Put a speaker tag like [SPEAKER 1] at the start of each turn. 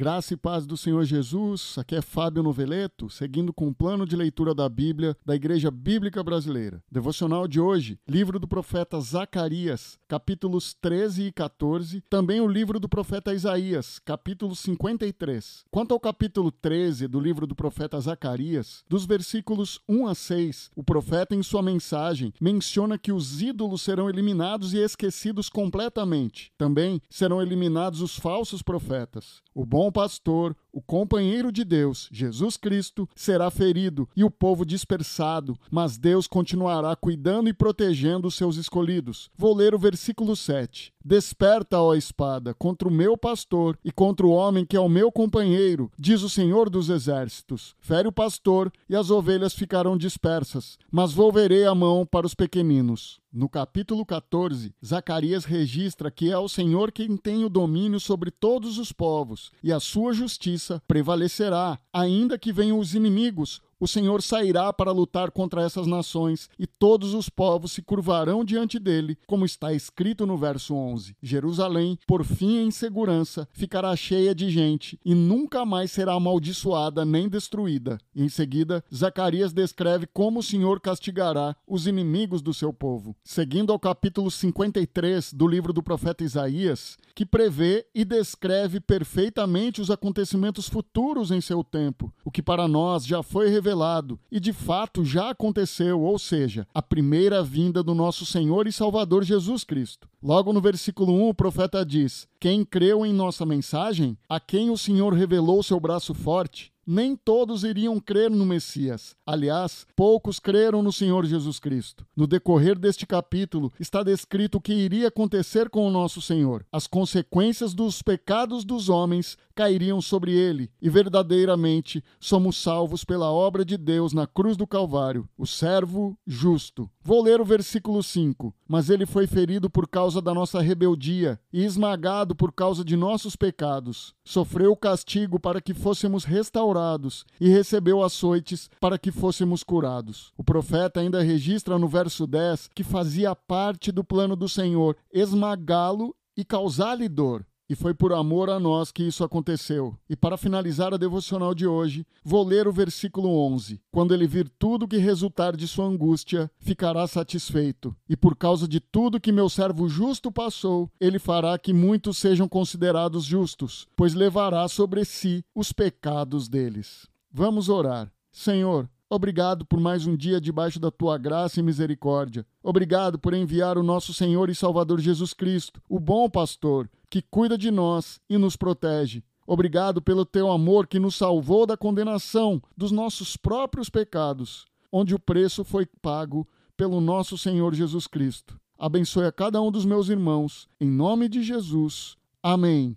[SPEAKER 1] Graça e paz do Senhor Jesus. Aqui é Fábio Noveleto, seguindo com o plano de leitura da Bíblia da Igreja Bíblica Brasileira. Devocional de hoje, livro do profeta Zacarias, capítulos 13 e 14. Também o livro do profeta Isaías, capítulo 53. Quanto ao capítulo 13 do livro do profeta Zacarias, dos versículos 1 a 6, o profeta, em sua mensagem, menciona que os ídolos serão eliminados e esquecidos completamente. Também serão eliminados os falsos profetas. O bom bom pastor, o companheiro de Deus, Jesus Cristo, será ferido e o povo dispersado, mas Deus continuará cuidando e protegendo os seus escolhidos. Vou ler o versículo 7. Desperta, ó espada, contra o meu pastor e contra o homem que é o meu companheiro, diz o Senhor dos Exércitos. Fere o pastor e as ovelhas ficarão dispersas, mas volverei a mão para os pequeninos. No capítulo 14, Zacarias registra que é o Senhor quem tem o domínio sobre todos os povos, e a sua justiça prevalecerá, ainda que venham os inimigos, o Senhor sairá para lutar contra essas nações, e todos os povos se curvarão diante dele, como está escrito no verso 11. Jerusalém, por fim em segurança, ficará cheia de gente, e nunca mais será amaldiçoada nem destruída. Em seguida, Zacarias descreve como o Senhor castigará os inimigos do seu povo. Seguindo ao capítulo 53 do livro do profeta Isaías, que prevê e descreve perfeitamente os acontecimentos futuros em seu tempo, o que para nós já foi revelado e de fato já aconteceu, ou seja, a primeira vinda do nosso Senhor e Salvador Jesus Cristo. Logo no versículo 1, o profeta diz: Quem creu em nossa mensagem, a quem o Senhor revelou seu braço forte, nem todos iriam crer no Messias. Aliás, poucos creram no Senhor Jesus Cristo. No decorrer deste capítulo está descrito o que iria acontecer com o nosso Senhor. As consequências dos pecados dos homens cairiam sobre ele, e verdadeiramente somos salvos pela obra de Deus na cruz do Calvário, o servo justo. Vou ler o versículo 5. Mas ele foi ferido por causa da nossa rebeldia e esmagado por causa de nossos pecados. Sofreu o castigo para que fôssemos restaurados e recebeu açoites para que fôssemos curados. O profeta ainda registra no verso 10 que fazia parte do plano do Senhor esmagá-lo e causar-lhe dor. E foi por amor a nós que isso aconteceu. E para finalizar a devocional de hoje, vou ler o versículo 11. Quando ele vir tudo que resultar de sua angústia, ficará satisfeito. E por causa de tudo que meu servo justo passou, ele fará que muitos sejam considerados justos, pois levará sobre si os pecados deles. Vamos orar. Senhor, Obrigado por mais um dia debaixo da tua graça e misericórdia. Obrigado por enviar o nosso Senhor e Salvador Jesus Cristo, o bom pastor, que cuida de nós e nos protege. Obrigado pelo teu amor que nos salvou da condenação dos nossos próprios pecados, onde o preço foi pago pelo nosso Senhor Jesus Cristo. Abençoe a cada um dos meus irmãos, em nome de Jesus. Amém.